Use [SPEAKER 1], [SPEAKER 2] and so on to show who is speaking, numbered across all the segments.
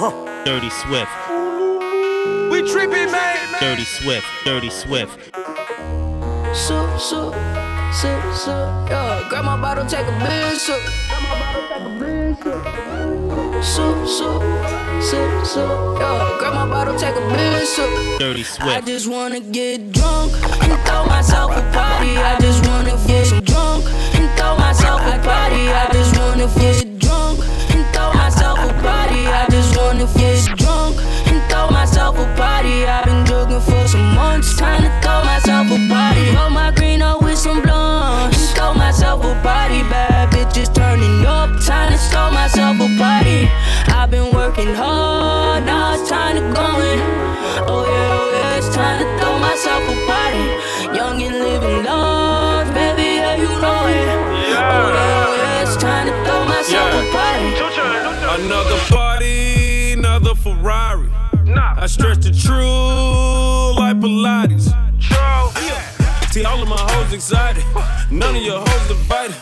[SPEAKER 1] Dirty Swift.
[SPEAKER 2] We tripping, man.
[SPEAKER 1] Dirty Swift. Dirty Swift.
[SPEAKER 3] So, so, so, so, yeah. Grab my bottle, take a big sip. Grab my bottle, take a. So, so, so, so, yeah. Grab my bottle, take a big sip.
[SPEAKER 1] Dirty Swift.
[SPEAKER 3] I just wanna get drunk and throw myself a party. I just wanna get drunk and throw myself a party. I just wanna get a party. I've been drinking for some months, trying to throw myself a party. Roll my green up with some blunts throw myself a party. Bad bitches turning up, trying to throw myself a party. I've been working hard, now it's time to go in.
[SPEAKER 4] I stretch the true like Pilates. See, all of my hoes excited. None of your hoes divided.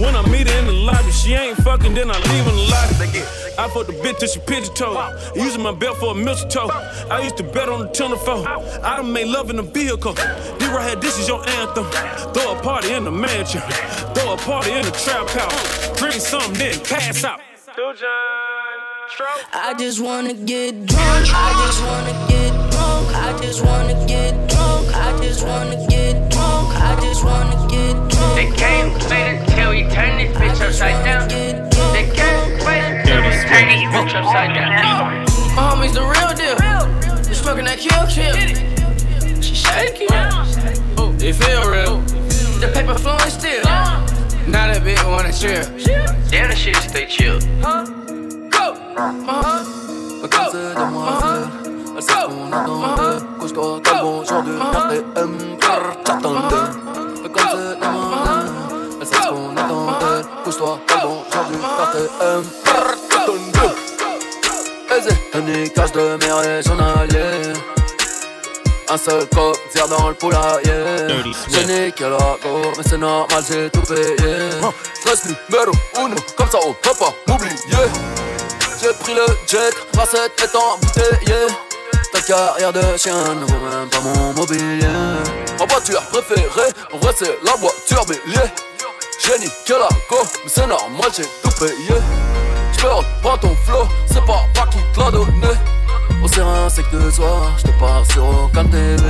[SPEAKER 4] When I meet her in the lobby, she ain't fucking, then I leave in the lobby. I fuck the bitch till she pigeon toe. Using my belt for a mistletoe. I used to bet on the telephone. I done made love in the vehicle. Right here, this is your anthem. Throw a party in the mansion. Throw a party in the trap house. Drink something, then pass out.
[SPEAKER 3] I just wanna get drunk. I just wanna get drunk. I just wanna get drunk. I just wanna get drunk. I just wanna get drunk.
[SPEAKER 5] They can't wait until we turn this bitch upside down. They can't wait until we turn this bitch upside down.
[SPEAKER 3] My homie's the real deal. You smoking that kill kill. She shaking.
[SPEAKER 2] Oh, it feel real.
[SPEAKER 3] The paper flowing still.
[SPEAKER 2] Now that bitch wanna chill.
[SPEAKER 5] Damn, the shit stay chill.
[SPEAKER 3] Go!
[SPEAKER 6] Casse de moi Elle sait qu'on Couche-toi t'as bon genre de merde et aime T'attendais de moi Elle sait qu'on attendait. Couche-toi, t'as bon genre de merde et T'attendais Une de merde et j'en un seul cop, dans le poulailler.
[SPEAKER 1] Je
[SPEAKER 6] n'ai la mais c'est normal, j'ai tout payé. Stress numéro uno, comme ça on peut pas m'oublier. J'ai pris le jet, la 7 est embouteillée. Ta carrière de chien ne vaut même pas mon mobilier. Ma voiture préférée, en vrai c'est la voiture bélier. J'ai niqué la go, mais c'est normal, j'ai tout payé. J'peux reprendre ton flow, c'est pas moi qui te l'a donné. Au serein, c'est que soir, j'te passe sur aucun TV.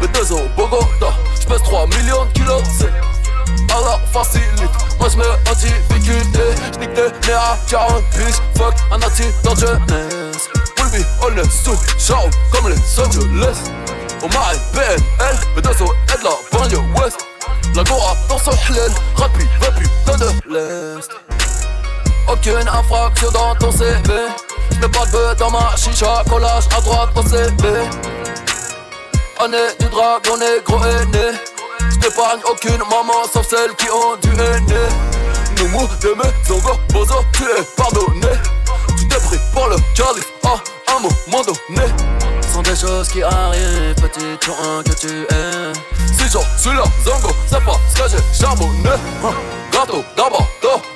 [SPEAKER 6] Mais deux au Bogota, j'pèse 3 millions de kilos, alors facilite, moi j'me en difficulté. J'nique des nez à 40 piges, fuck un de jeunesse. Will be honest, tout ciao comme les Angeles. On m'a PNL, mais deux au de la banlieue ouest. La gora dans son halal, rapide, va putain de l'Est. Aucune infraction dans ton CV J'mets pas de dans ma chicha, collage à droite au CV Année du dragon négro aîné J'n'épargne aucune maman sauf celles qui ont du aîné Nous de mes zongos, bozo, tu es pardonné. Tu t'es pris pour le calife à un moment donné. Sont des choses qui arrivent, petite sur un que tu es Si j'en suis là, zongo, c'est pas ce que j'ai charbonné. Hein, Gâteau, d'abord,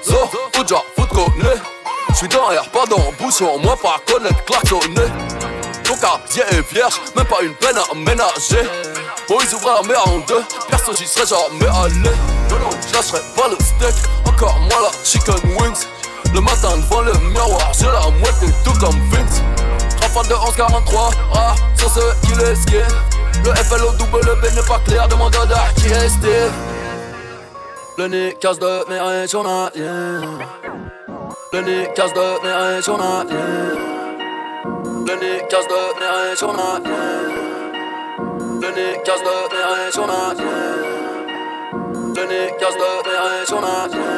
[SPEAKER 6] zo, ou déjà, connaître. J'suis l'air, pas dans bouchon, moi pas connaître klaxonner. Ton quartier est vierge, même pas une peine à ménager. Bon, ils ouvrent la en deux, perso j'y serais jamais allé. Je lâcherai pas le steak, encore moins la chicken wings. Le matin devant le miroir, j'ai la moitié tout comme Vince. Rafale de 1143, ah, sur ce qu'il est skié. Le FLOW n'est pas clair, demande à qui est Steve. Le nez casse de mes régionaliens. Le nez casse de mes régionaliens. Le nez casse de mes. Le nez casse de mes régionaliens. Le nez casse de mes régionaliens.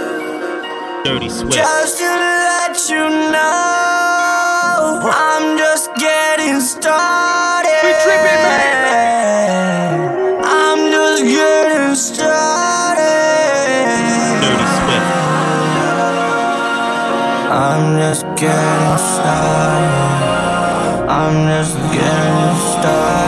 [SPEAKER 1] Dirty Swift.
[SPEAKER 7] Just to let you know, I'm just getting started.
[SPEAKER 2] We tripping, man.
[SPEAKER 7] I'm just getting started.
[SPEAKER 1] Dirty Swift.
[SPEAKER 7] I'm just getting started. I'm just getting started.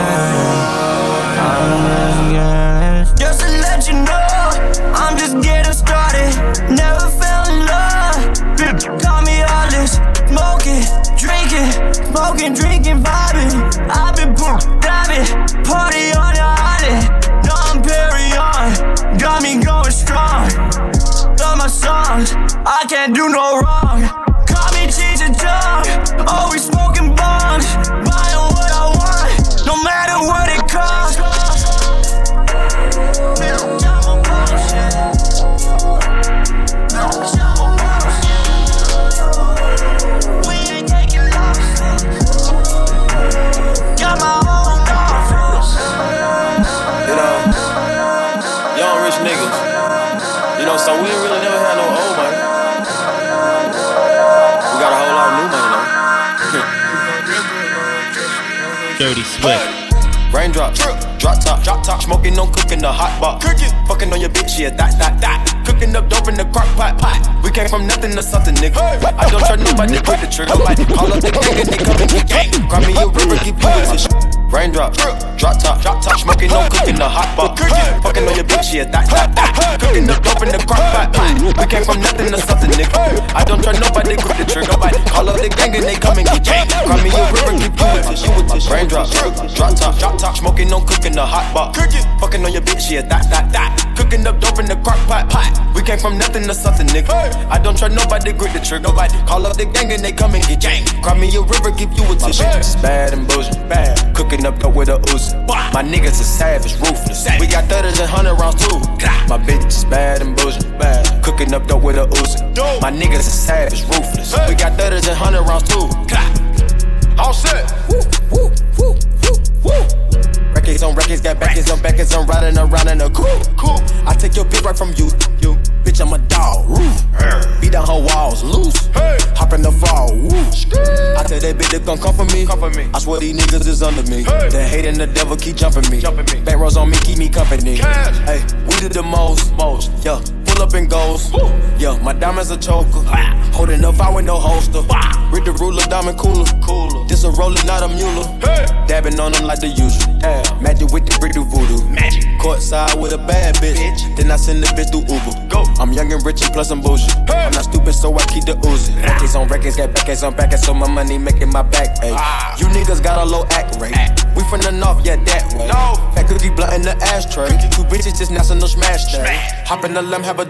[SPEAKER 8] Swift.
[SPEAKER 9] Raindrop, drop top, drop top, smoking on cooking the hot pot. Cooking, fucking on your bitch, yeah, that, that, that. Cooking up dope in the crock pot, pot. We came from nothing to something, nigga. I don't trust nobody, put the trigger. Nobody call up the gang and they come and get gang. Cry me a river, give you a tissue. Raindrop, drop top, drop top, smoking on cooking the hot pot. Fucking on your bitch, yeah, that, that, that. Cooking up dope in the crock pot. We came from nothing to something, nigga. I don't trust nobody, grip the trigger. Nobody call up the gang and they come and get gang. Cry me a river, give you a tissue. Raindrop, drop top, drop top, smoking on cooking the hot pot. Fucking on your bitch, yeah, that, that, that. Cooking up dope in the crock pot. We came from nothing to something, nigga. I don't trust nobody, grip the trigger. Nobody call up the gang and they come and get gang. Cry me a river, give you a tissue. Bad and bullshit, bad. Cooking up dope with a Uzi. My niggas are savage, ruthless. We got 30s and 100 rounds too. My bitch is bad and bullshit, bad. Cooking up dope with a Uzi. My niggas are savage, ruthless. We got 30s and 100 rounds too. All set. Woo, woo, woo, woo, woo. Records on records, got backers on backers, I'm riding around in a coupe. Cool. I take your bitch right from you, you. Bitch, I'm a dog. Roof. Beat down her walls, loose. Hop in the fall, woo. I tell that bitch to come come for me. Come for me. I swear these niggas is under me. The hate and the devil keep jumping me. Jumping me. Back rows on me, keep me company. Hey, we did the most, most. Yeah, pull up and goes. Yeah, my diamonds a choker. Holding up, I with no holster. Read the ruler, diamond cooler. Cooler. This a roller, not a mule. Dabbing on them like the usual. Magic with the brick do voodoo. Magic. Courtside with a bad bitch. Then I send the bitch through Uber. Go. I'm young and rich and plus I'm bullshit. I'm not stupid, so I keep the Uzi. Records on records, got backers on backers, so my money making my back. Ay. You niggas got a low act rate. We from the north, yeah, that way. No. Fat cookie blunt in the ashtray. Two bitches just national smash day. Hop in the limb, have a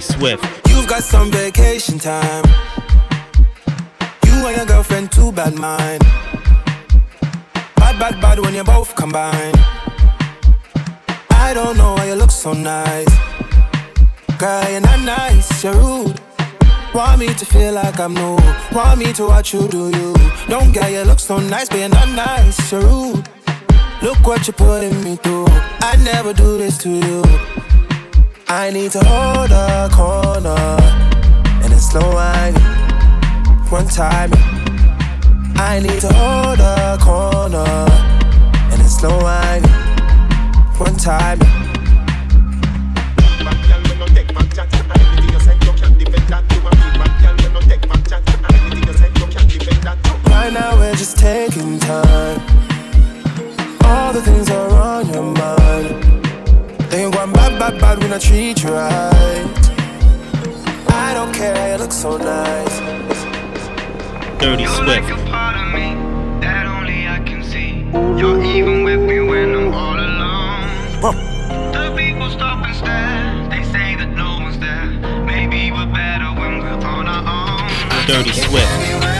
[SPEAKER 8] Swift.
[SPEAKER 10] You've got some vacation time. You and your girlfriend, too bad mind. Bad, bad, bad when you both combine. I don't know why you look so nice. Girl, you're not nice, you're rude. Want me to feel like I'm new. Want me to watch you do you. Don't get you look so nice, but you're not nice, you're rude. Look what you're putting me through. I never do this to you. I need to hold a corner and a slow wine. One time, I need to hold a corner and a slow wine. One time. Right now we're just taking time. All the things are on your mind. They ain't going bad, bad, bad when I treat you right. I don't care, how you look so nice.
[SPEAKER 8] Dirty
[SPEAKER 11] You're
[SPEAKER 8] Swift.
[SPEAKER 11] like a part of me that only I can see. You're even with me when I'm all alone. The people stop and stare. They say that no one's there. Maybe we're better when we're on our own.
[SPEAKER 8] Dirty Swift.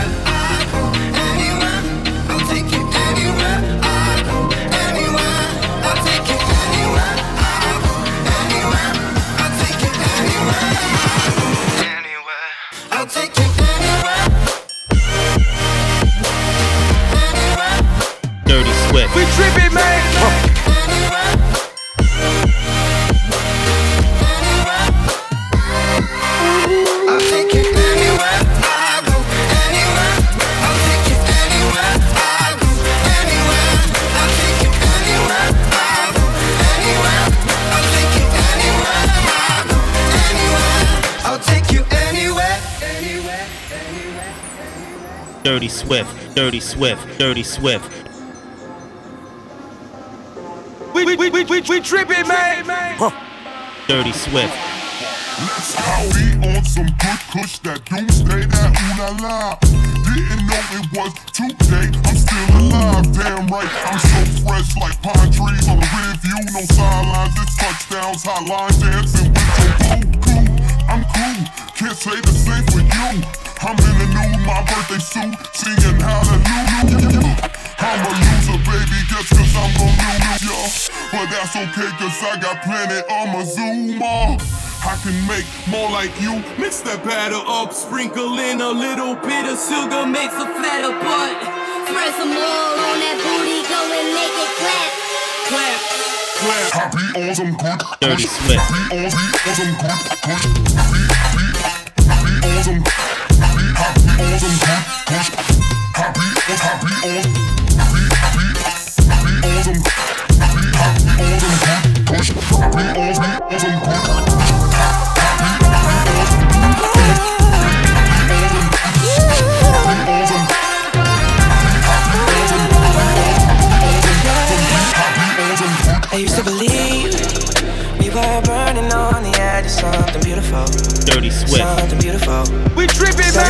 [SPEAKER 2] we tripping, man.
[SPEAKER 12] Dirty Swift, Dirty Swift, Dirty Swift.
[SPEAKER 2] We, we, we, we, we, we tripping, man.
[SPEAKER 12] Dirty Swift.
[SPEAKER 13] Let's how we on some good kush that doomsday, that ooh la la. Didn't know it was today, I'm still alive, damn right. I'm so fresh like pine trees on the rear view, no sidelines, it's touchdowns, hotline dancing with your cool crew. I'm cool, can't say the same for you. I'm in the new, my birthday suit, singing hallelujah. I'm a loser, baby, guess cause I'm gon' lose ya. But that's okay, cause I got plenty on my Zuma. I can make more like you.
[SPEAKER 14] Mix that batter up, sprinkle in a little bit of sugar, makes a fatter butt.
[SPEAKER 15] Spread some more on that booty, go and make it clap.
[SPEAKER 14] Clap.
[SPEAKER 13] Clap. Happy on some good
[SPEAKER 12] Dirty Swift.
[SPEAKER 13] Happy on, happy on some good kush. Happy, happy, happy on some, happy, happy on good kush. Happy on, happy on, happy, happy, happy some, happy, happy on some good kush. Happy happy on good.
[SPEAKER 5] I used to believe we were burning on the edge of something beautiful.
[SPEAKER 12] Dirty Swift.
[SPEAKER 5] Something beautiful.
[SPEAKER 2] We tripping,
[SPEAKER 5] So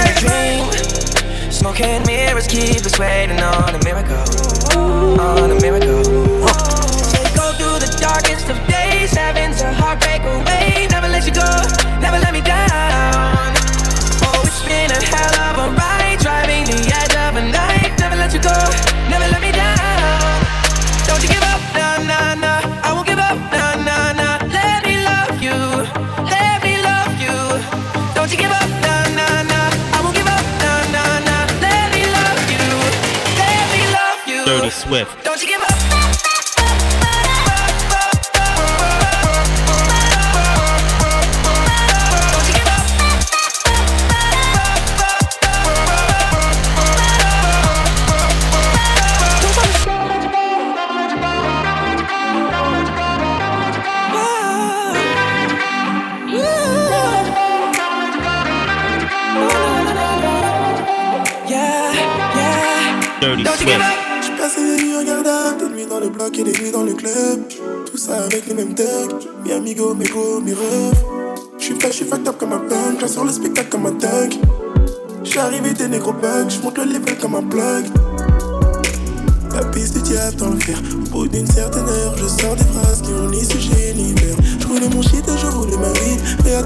[SPEAKER 5] and mirrors keep us waiting on a miracle. On a miracle. So we go through the darkest of days, heaven's a heartbreak away.
[SPEAKER 12] Dirty
[SPEAKER 5] Don't
[SPEAKER 12] Swift.
[SPEAKER 16] nuits regardables, des nuits dans le bloc et des nuits dans le club. Tout ça avec les mêmes thugs. Mi amigo, mes bros, mes refs. J'suis fâché, j'suis fucked up comme un punk. J'assure le spectacle comme un thug. J'suis arrivé des négros bugs. J'monte le level comme un plug. La piste du diable dans le fer. Au bout d'une certaine heure, je sors des phrases qui ont ni sujet verbe. Je voulais mon shit et je voulais ma vie.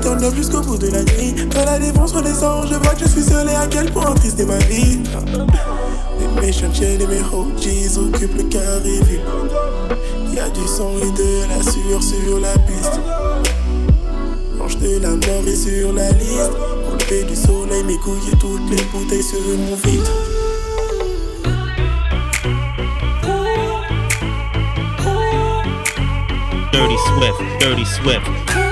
[SPEAKER 16] Turn up jusqu'au bout de la nuit. Quand la défense redescend, je vois que je suis seul et à quel point triste est ma vie. Les méchants chiens et mes OGs occupent le carré vide. Y'a du sang et de la sueur sur la piste. L'ange de la mort est sur la liste. Lever du soleil, mes couilles et toutes les bouteilles seront vides.
[SPEAKER 12] Dirty Swift. Dirty Swift.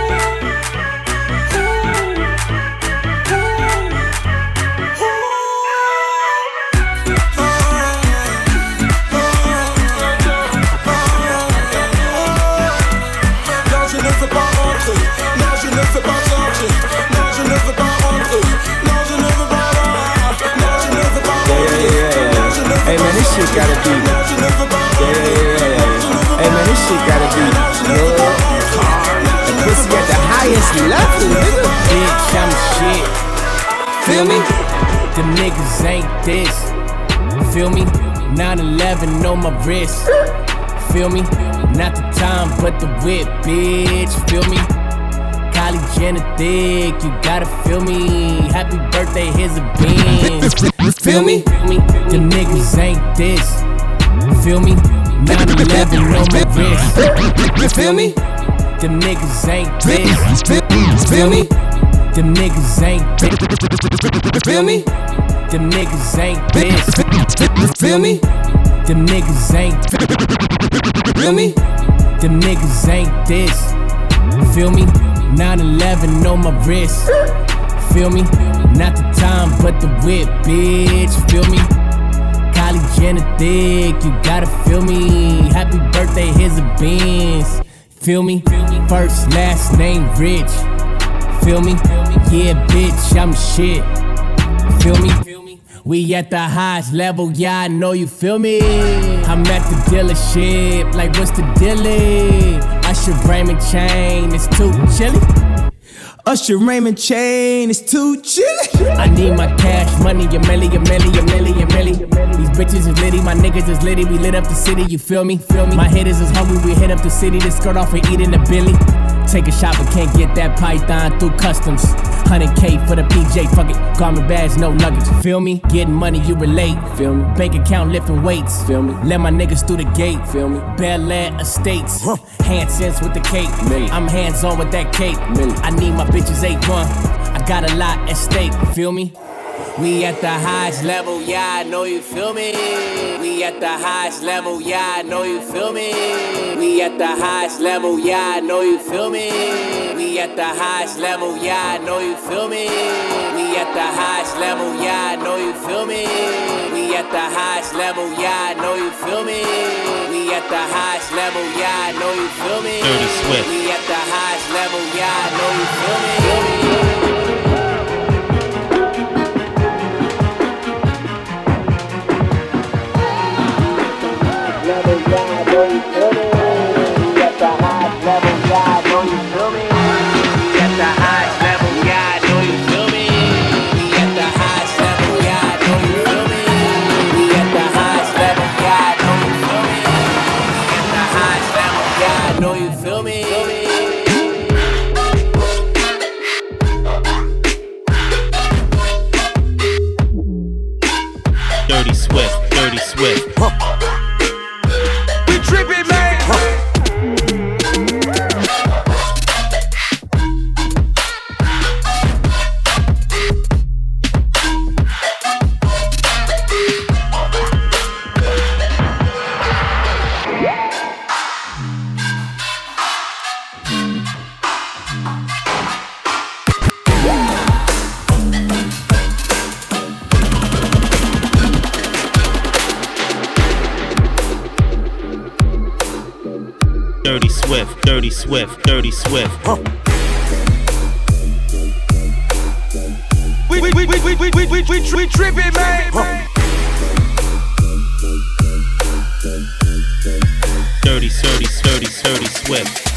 [SPEAKER 17] Niggas ain't this. Feel me? 911 on my wrist. Feel me? Not the time, but the whip, bitch. Feel me? Kylie Jenner thick, you gotta feel me. Happy birthday, here's a bean. Feel me? The niggas ain't this. Feel me? 911 on my wrist. Feel me? The niggas ain't this. Feel me? Them niggas ain't this. Feel me? Them niggas ain't this. Feel me? Them niggas ain't Feel me? Them niggas ain't this. Feel me? 911 on my wrist. Feel me? Not the time, but the whip, bitch. Feel me? Kylie Jenner thick, you gotta feel me. Happy birthday, here's a Benz. Feel me? First, last name, rich. Feel me? Yeah, bitch, I'm shit. Feel me? We at the highest level, yeah, I know you feel me. I'm at the dealership, like what's the dealie? Usher Raymond chain, it's too chilly.
[SPEAKER 18] Usher Raymond chain it's too chilly.
[SPEAKER 17] I need my cash money, a milli, a milli, a milli, a milli. These bitches is litty, my niggas is litty. We lit up the city, you feel me? Feel me? My hitters is hungry, we hit up the city to skirt off and eat in the billy. Take a shot, but can't get that python through customs. 100k for the PJ, fuck it. Garment bags, no nuggets, Feel me? Getting money, you relate. Feel me? Bank account lifting weights. Feel me? Let my niggas through the gate. Feel me? Bel Air Estates. Handsets with the cake. I'm hands on with that cake. I need my bitches 8 1. I got a lot at stake. Feel me? We at the highest level, yeah, I know you feel me. We at the highest level, yeah, I know you feel me. We at the highest level, yeah, I know you feel me. We at the highest level, yeah, I know you feel me. We at the highest level, yeah, I know you feel me. We at the highest level, yeah, I know you feel me. We at the highest level, yeah, I know you feel me.
[SPEAKER 1] Dirty Swift.
[SPEAKER 17] We at the highest level, yeah, I know you feel me. sturdy, sturdy, sturdy,
[SPEAKER 1] sturdy, swift.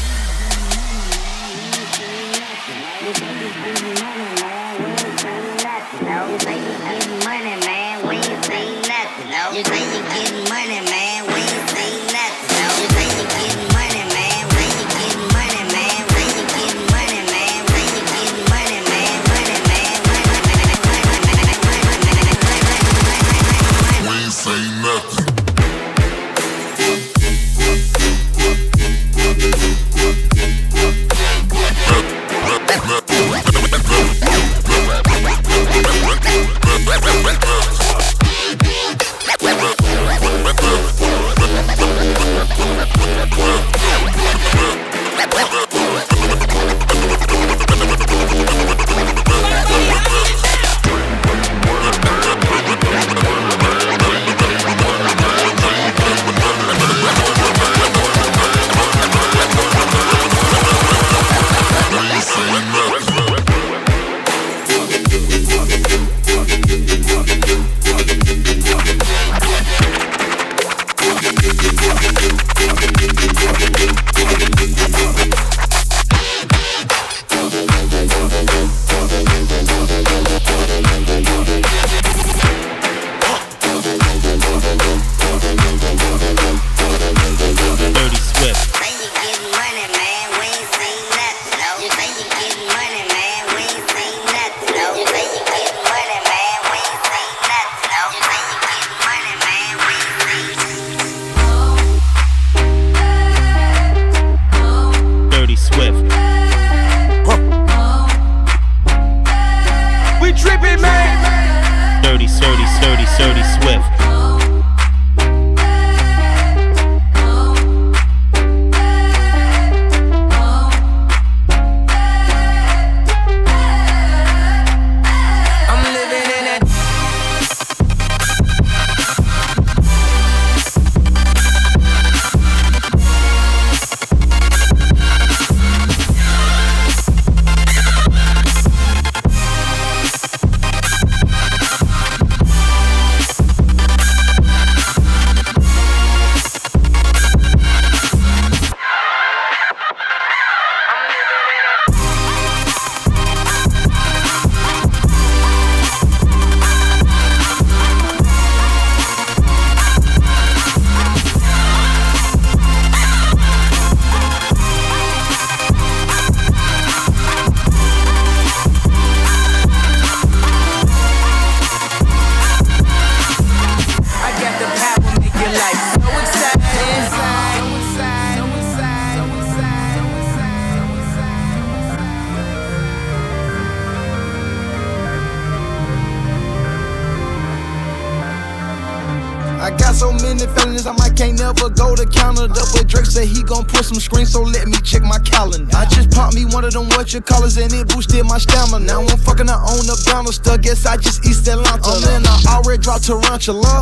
[SPEAKER 19] So let me check my calendar. I just popped me one of them what you callers and it boosted my stamina. Now I'm fucking I own the Bannister, guess I just East Atlanta. Oh man, I already dropped Tarantula.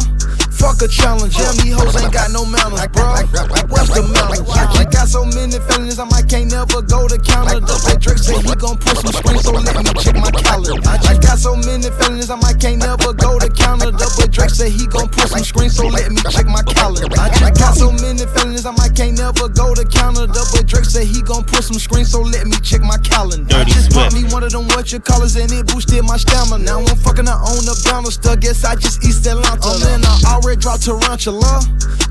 [SPEAKER 19] Fuck a challenge, yeah, me hoes ain't got no manners, bro. What's the manners? I got so many felonies, I might can't never go to Canada. But Drake said he gon' put some screens, so let me check my calendar. I got so many felonies, I might can't never go to Canada. But Drake said he gon' put some screens, so let me check my calendar. I got so many felonies, I might can't never go to Canada. But Drake said he gon' put some screens, so let me check my calendar. I just bought me one of them what you callers and it boosted my stamina. Now I'm fucking I own the Bannister, guess I just East Atlanta. Oh man, I already dropped Tarantula.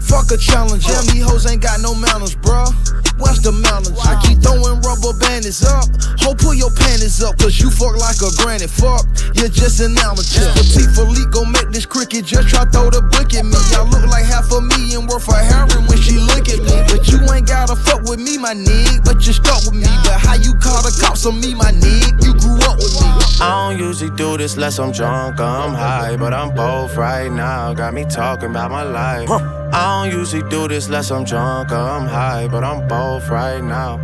[SPEAKER 19] Fuck a challenge, yeah, me hoes ain't got no manners, bruh. What's the manners? I keep throwing rubber bandits up. Ho, pull your panties up, cause you fuck like a granny. Fuck, you're just an amateur. Patek Philippe gon' make this cricket just try throw the book at me. I look like half a million worth of heroin when she look at me. But you ain't gotta fuck with me, my nigga. But you stuck with me. But how you call the cops on me, my nigga? You grew up with me.
[SPEAKER 20] I don't usually do this less I'm drunk I'm high, but I'm both right now. Got me talking talking about my life. Huh. I don't usually do this unless I'm drunk or I'm high, but I'm both right now.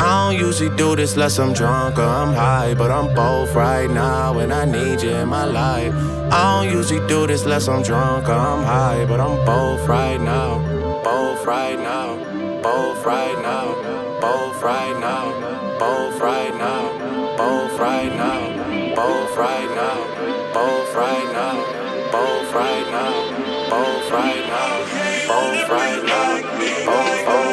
[SPEAKER 20] I don't usually do this unless I'm drunk or I'm high, but I'm both right now and I need you in my life. I don't usually do this unless I'm drunk or I'm high, but I'm both right now, both right now, both right now, both right now, both right now, both right now, both right now, both right now both right now, both right now, both right now, both, both,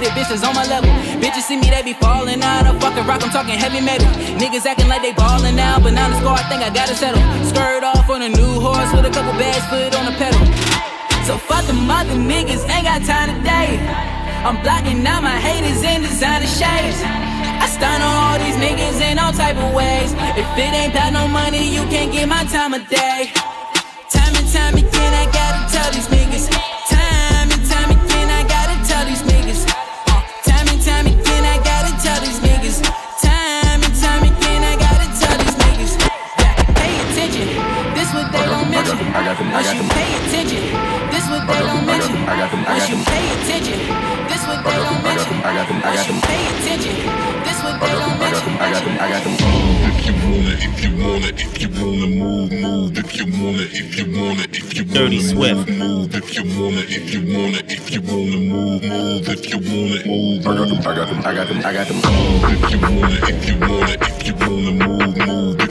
[SPEAKER 21] get it, bitches on my level. Bitches see me, they be falling out. I fucking rock, I'm talking heavy metal. Niggas acting like they ballin' now, but now the score, I think I gotta settle. Skirt off on a new horse with a couple bags, foot on the pedal. So fuck them other niggas, ain't got time today. I'm blocking out my haters in designer shades. I stun on all these niggas in all type of ways. If it ain't got no money, you can't get my time of day. Time and time again, I gotta tell these niggas. Once you pay attention, this what they don't mention. Once you pay attention, this what they don't mention. Once you pay attention, this what they don't mention.
[SPEAKER 22] I got them, I got them. If you wanna, if you wanna, if you wanna move, move. If you wanna, if you wanna, if you wanna
[SPEAKER 8] Dirty
[SPEAKER 22] move,
[SPEAKER 8] Swift.
[SPEAKER 22] move. If you wanna, if you wanna, if you wanna move, move. If you wanna, move. I got them, I got them, I got them, I got them. If you wanna, if you wanna, if you wanna move, move.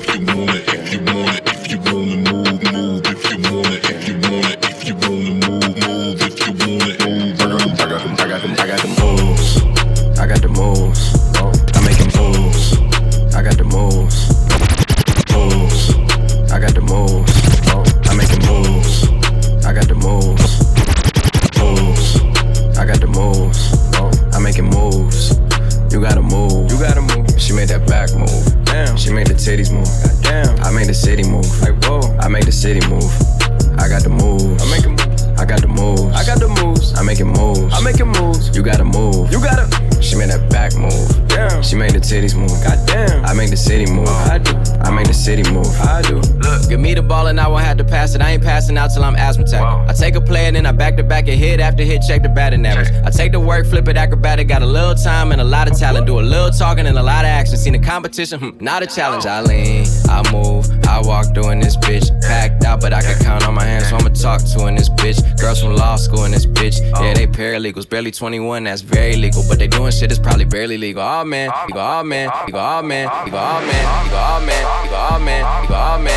[SPEAKER 18] a little talking and a lot of action. Seen the competition, hmm, not a challenge. I lean, I move, I walk doing this bitch. Packed out, but I can count on my hands, so I'ma talk to in this bitch. Girls from law school in this bitch. Yeah, they paralegals, barely 21, that's very legal. But they doing shit that's probably barely legal. Oh man, you oh man, you go, oh man, you go, oh man, you go, oh man, you go, oh man, you go, oh man, you go, oh man.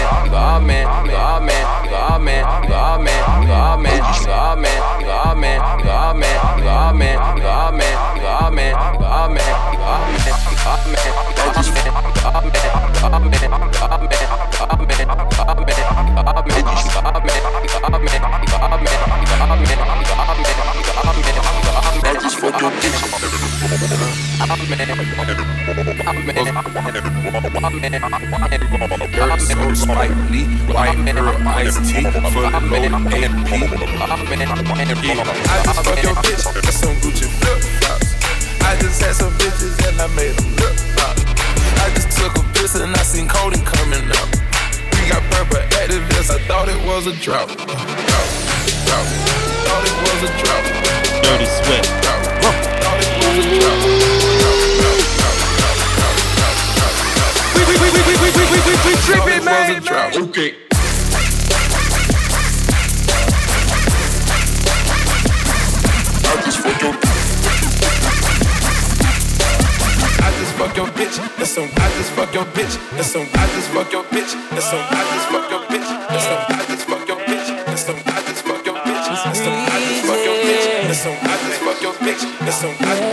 [SPEAKER 23] Dirt so Lee, white herb iced tea, fully loaded A&P.
[SPEAKER 14] I just fuck your bitch, got some Gucci flip flops. I just had some bitches and I made them lip pop. I just took a piss and I seen Cody coming up. We got purple activists, I thought it was a drought. Drought, drought. Thought it was a drought.
[SPEAKER 8] Dirty Swift.
[SPEAKER 14] Thought it was a drought.
[SPEAKER 19] We, we, we, we, we, we, we, we, we tripping, man.
[SPEAKER 14] Okay.
[SPEAKER 24] I just fuck your
[SPEAKER 14] I just fuck your bitch. That's some. I just fuck your bitch. That's some. I just fuck your bitch. That's some. I just fuck your bitch. That's some. I just fuck your bitch. That's some. I just fuck your bitch. That's some. I just fuck your bitch. That's some. I just fuck your bitch. That's some. I I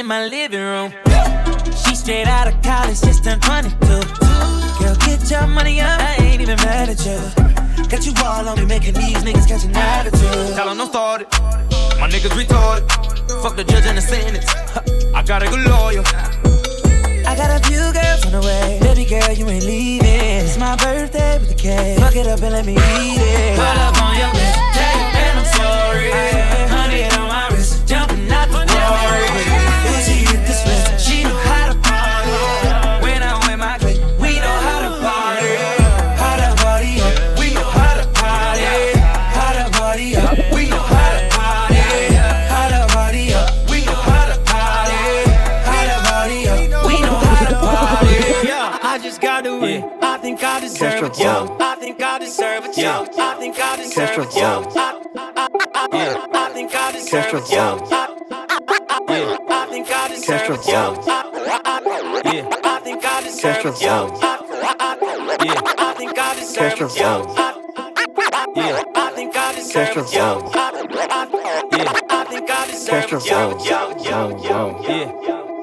[SPEAKER 25] in my living room. She straight out of college, just turned 22. Girl, get your money up. I ain't even mad at you. Got you all on me, making these niggas catch an attitude. Tell 'em don't start it. My niggas retarded. Fuck the judge and the sentence. I got a good lawyer. I got a few girls on the way. Baby girl, you ain't leaving. It's my birthday with the cake. Fuck it up and let me eat it. Pull up on your your man I'm sorry. Deserve it, yo. I think I deserve it, yo. I think I deserve it, yo. I- I- I- I think I deserve it, yo. I- I think I deserve it, yo. I think I deserve it, yo. I think I deserve it, yo. I think I deserve it, yo. I think I deserve it, yo. Yo, yo, yo. Yeah.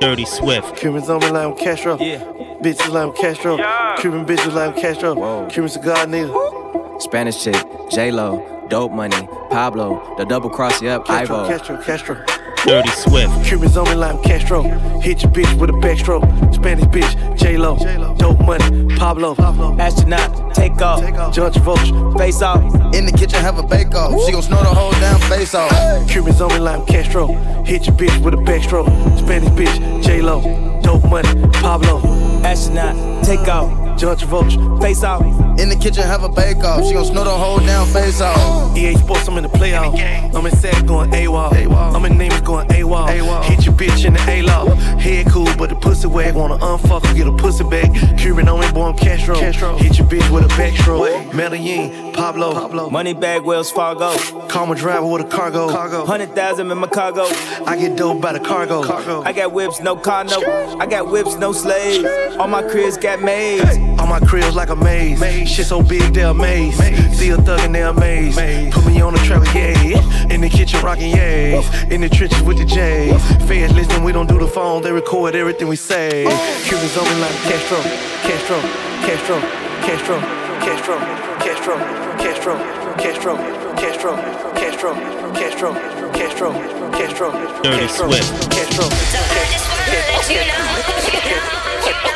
[SPEAKER 8] Dirty Swift.
[SPEAKER 26] Cubans on me like I'm Castro.
[SPEAKER 25] Yeah.
[SPEAKER 26] Bitches like I'm Castro. Cuban bitches like I'm Castro. Cuban cigar nigga.
[SPEAKER 18] Spanish chick, J Lo, Dope Money, Pablo, the double cross you up,
[SPEAKER 26] Castro,
[SPEAKER 18] Ivo.
[SPEAKER 26] Castro, Castro.
[SPEAKER 8] Dirty Swift.
[SPEAKER 26] Cubans on me like I'm Castro. Hit your bitch with a backstroke. Spanish bitch, J Lo. Dope money, Pablo.
[SPEAKER 12] Astronaut, take off.
[SPEAKER 26] John Travolta.
[SPEAKER 12] Face off.
[SPEAKER 19] In the kitchen, have a bake off. She gon' snort the whole damn face off.
[SPEAKER 26] Cubans on me like I'm Castro. Hit your bitch with a backstroke. Spanish bitch, J Lo. Dope money, Pablo.
[SPEAKER 12] Astronaut, take off.
[SPEAKER 26] John Travolta.
[SPEAKER 12] Face off.
[SPEAKER 19] In the kitchen, have a bake off. She gon' snort the whole damn face off.
[SPEAKER 26] EA Sports, I'm in the playoff. I'm in sack going AWOL. I'm in Neiman going AWOL. Hit your bitch in the A-Law. Head cool, but the pussy wag. Wanna unfuck her, get a pussy back. Cuban on me, boy, I'm Castro. Hit your bitch with a backstroke. Medellin, Pablo. Pablo.
[SPEAKER 12] Money bag, Wells Fargo.
[SPEAKER 26] Call my driver with a cargo.
[SPEAKER 12] Hundred thousand in my cargo.
[SPEAKER 26] I get dope by the cargo.
[SPEAKER 12] I got whips, no car, no. I got whips, no slaves. All my cribs got maids.
[SPEAKER 26] All All my cribs like a maze. Shit so big, they're amazed. Still thuggin', they're amazed. Put me on the track, yeah. In the kitchen, rockin' yays. In the trenches with the J's. Feds listen, we don't do the phone, they record everything we say. Cubans on me like Castro, Castro, Castro, Castro, Castro, Castro, Castro, Castro, Castro, Castro, Castro, Castro, Castro,
[SPEAKER 1] Dirty
[SPEAKER 26] Castro,
[SPEAKER 1] Swift.
[SPEAKER 26] Castro. Castro.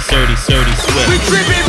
[SPEAKER 1] sturdy, sturdy, sturdy.
[SPEAKER 2] We trippin',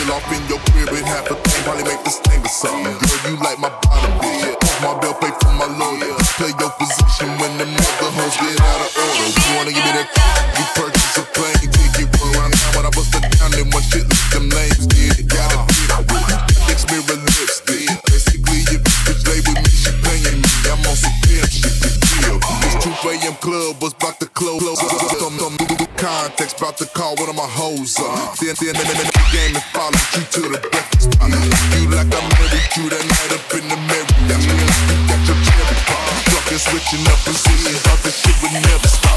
[SPEAKER 27] Chill off in your crib and half a thing, probably make this thing or something. Girl, you like my bottom bitch. Off my bill, pay for my lawyer. Play your position when the mother hoes get out of order. You wanna give me that? You purchase a plane ticket, run around now when I bust it down. Then one shit like them names did. Got a big with Next mirror lipstick. Basically, your bitch lay with me, she paying me. I'm on some pimp shit, you feel? It's 2 a.m. club, was about context, about to call one of my hoes up. Then, then, then, then, the game and follow you to the breakfast spot. You like I married you that night up in the mirror. That's you got your cherry pop. And switching up positions, thought this shit would never stop.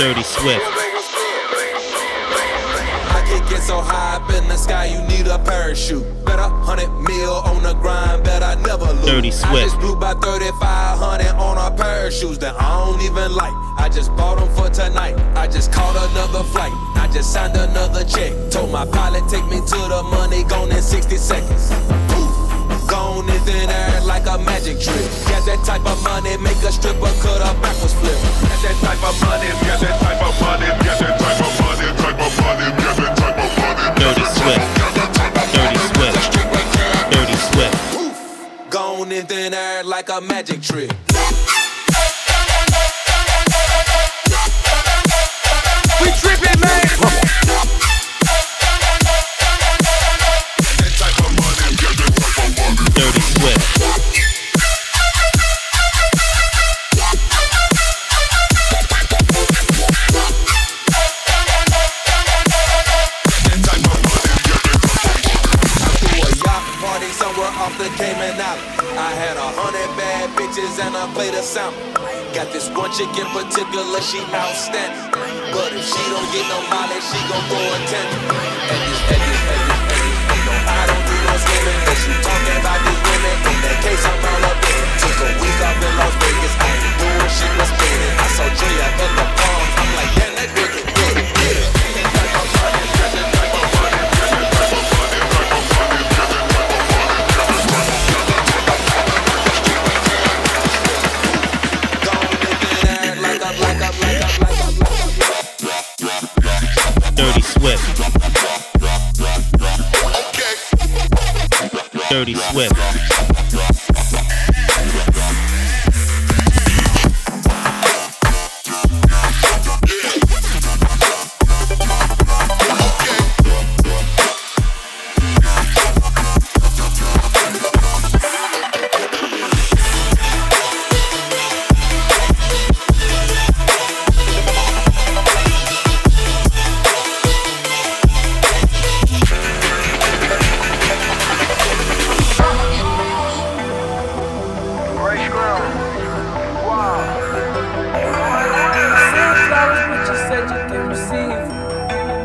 [SPEAKER 1] Dirty swift.
[SPEAKER 28] I get so high up in the sky, you need a parachute. Bet a hundred mil on the grind, bet I never lose.
[SPEAKER 1] Dirty
[SPEAKER 28] I just blew by 3500 on our parachutes that I don't even like. I just bought them for tonight. I just caught another flight. I just signed another check. Told my pilot, take me to the money, gone in 60 seconds. Gone in thin air like a magic trick. Got that type of money, make a stripper cut a backwards flip. Got that type of money, got that type of money, got that type of money, type of money, got that type of money.
[SPEAKER 1] Dirty swift. Dirty swift. Dirty swift.
[SPEAKER 28] Gone in thin air like a magic trick. Chick in particular, she outstanding. But if she don't get no mileage, she gon' throw a tantrum. And this, and this, and this, and this, I don't do no you about these women, in that case I'm all up in. Took a week off in Las Vegas, ain't doing shit but. I saw Drea in the palms, I'm like, damn, that girl can get
[SPEAKER 1] Dirty Swift.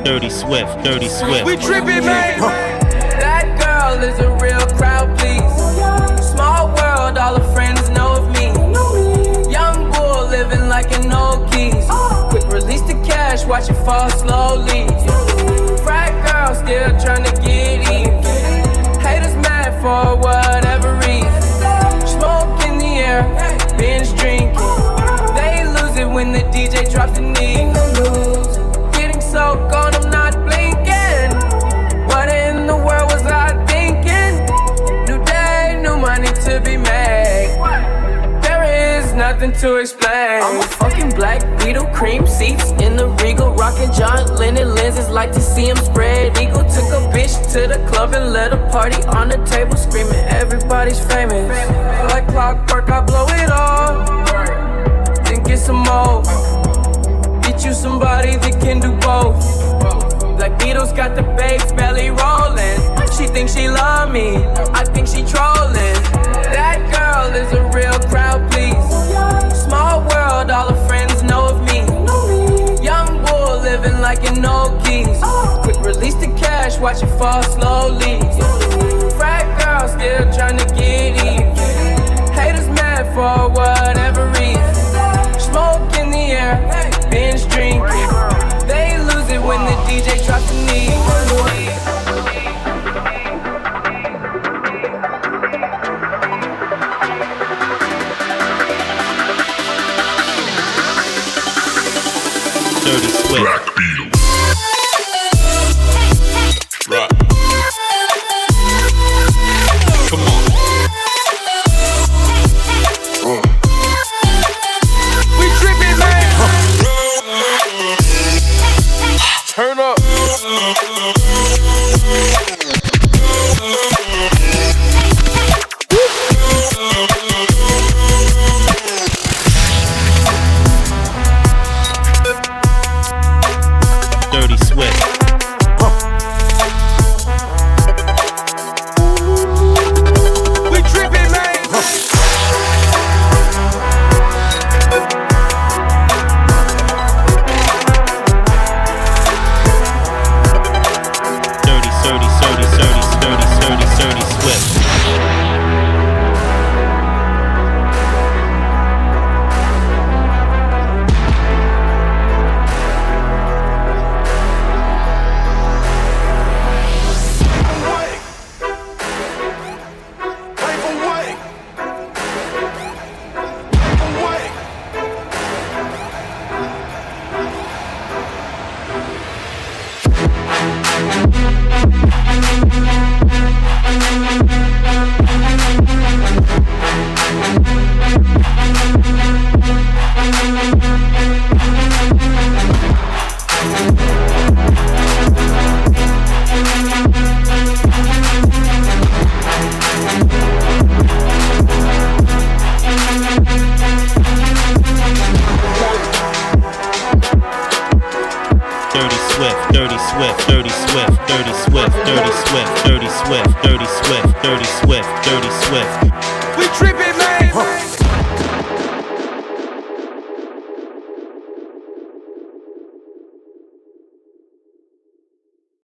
[SPEAKER 1] Dirty Swift. Dirty Swift.
[SPEAKER 29] We tripping, man. That girl is a real crowd, please. Small world, all her friends know of me. Young bull living like an old keys. Quick release the cash, watch it fall slowly. Frat girl still trying to to explain. I'm a fucking black beetle, cream seats in the regal, rocking John Lennon lenses. Like to see him spread eagle. Took a bitch to the club and let a party on the table, screaming everybody's famous. Like clockwork, I blow it all. Then get some more. Get you somebody that can do both. Black Beatles got the babes belly rolling. She thinks she love me, I think she trolling. That girl is a real crowd, please. Small world, all her friends know of me. Young bull living like an old keys. Oh. Quick release the cash, watch it fall slowly.